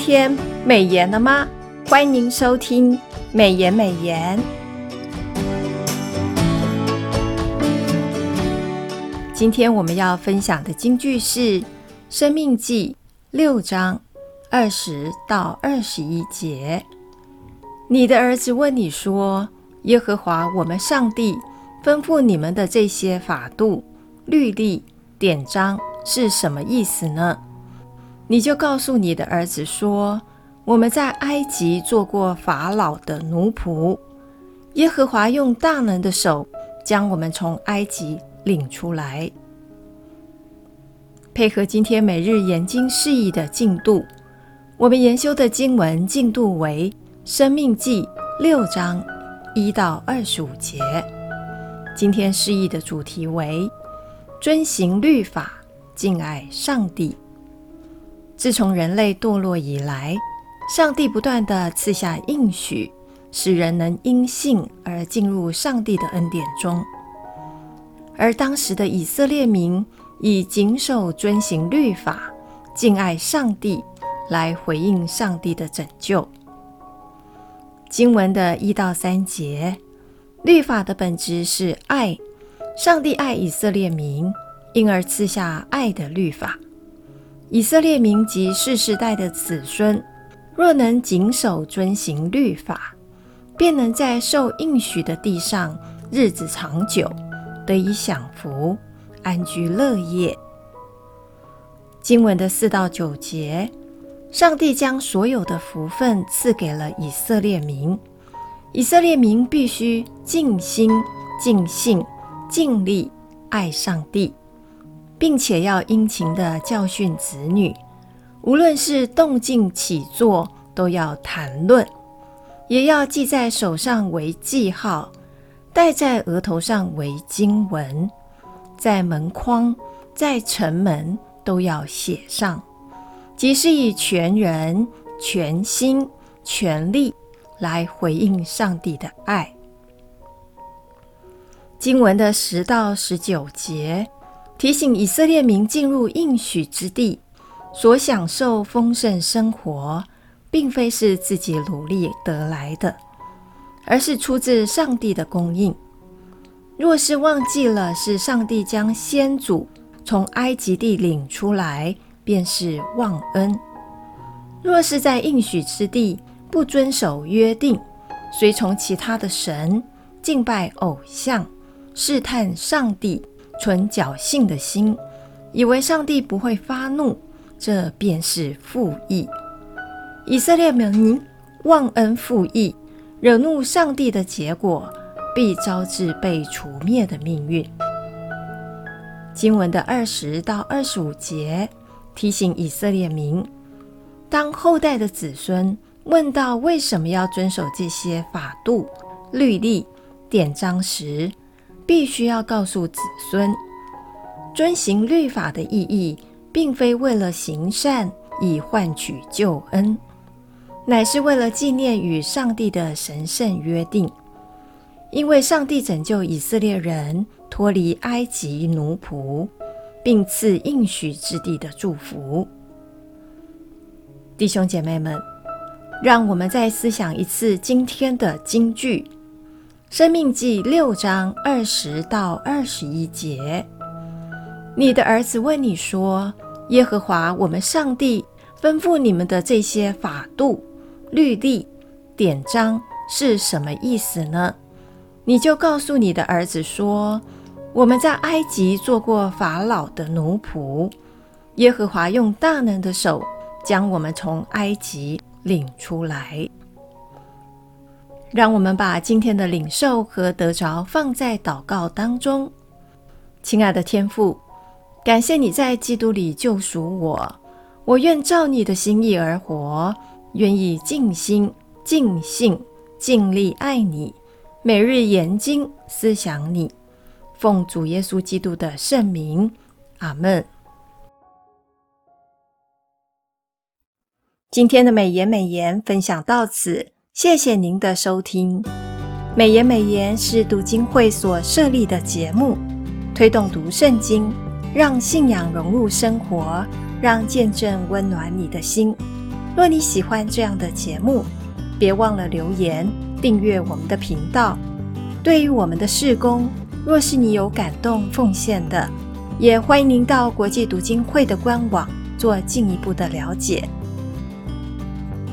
天美颜了吗？欢迎收听美颜美颜。今天我们要分享的金句是《生命记》六章二十到二十一节。你的儿子问你说：“耶和华我们上帝吩咐你们的这些法度、律例、典章是什么意思呢？”你就告诉你的儿子说：“我们在埃及做过法老的奴仆，耶和华用大能的手将我们从埃及领出来。”配合今天每日研经释义的进度，我们研修的经文进度为《生命记》六章一到二十五节。今天释义的主题为“遵行律法，敬爱上帝”。自从人类堕落以来，上帝不断地赐下应许，使人能因信而进入上帝的恩典中。而当时的以色列民以谨守遵行律法、敬爱上帝来回应上帝的拯救。经文的一到三节，律法的本质是爱，上帝爱以色列民，因而赐下爱的律法。以色列民及世世代的子孙，若能谨守遵行律法，便能在受应许的地上日子长久，得以享福，安居乐业。经文的四到九节，上帝将所有的福分赐给了以色列民，以色列民必须尽心、尽性、尽力爱上帝。并且要殷勤地教训子女，无论是动静起坐，都要谈论；也要记在手上为记号，戴在额头上为经文，在门框、在城门都要写上，即是以全人、全心、全力来回应上帝的爱。经文的十到十九节。提醒以色列民进入应许之地，所享受丰盛生活，并非是自己努力得来的，而是出自上帝的供应。若是忘记了是上帝将先祖从埃及地领出来，便是忘恩。若是在应许之地不遵守约定，随从其他的神，敬拜偶像，试探上帝。存侥幸的心，以为上帝不会发怒，这便是负义。以色列民忘恩负义，惹怒上帝的结果，必招致被除灭的命运。经文的二十到二十五节提醒以色列民：当后代的子孙问到为什么要遵守这些法度、律例、典章时，必须要告诉子孙，遵行律法的意义，并非为了行善以换取救恩，乃是为了纪念与上帝的神圣约定。因为上帝拯救以色列人脱离埃及奴仆，并赐应许之地的祝福。弟兄姐妹们，让我们再思想一次今天的金句。生命记六章二十到二十一节，你的儿子问你说：“耶和华我们上帝吩咐你们的这些法度、律例、典章是什么意思呢？”你就告诉你的儿子说：“我们在埃及做过法老的奴仆，耶和华用大能的手将我们从埃及领出来。”让我们把今天的领受和得着放在祷告当中。亲爱的天父，感谢你在基督里救赎我，我愿照你的心意而活，愿意尽心、尽性、尽力爱你，每日研经思想你。奉主耶稣基督的圣名，阿门。今天的美言美言分享到此。谢谢您的收听。美言美言是读经会所设立的节目，推动读圣经，让信仰融入生活，让见证温暖你的心。若你喜欢这样的节目，别忘了留言订阅我们的频道。对于我们的事工，若是你有感动奉献的，也欢迎您到国际读经会的官网做进一步的了解。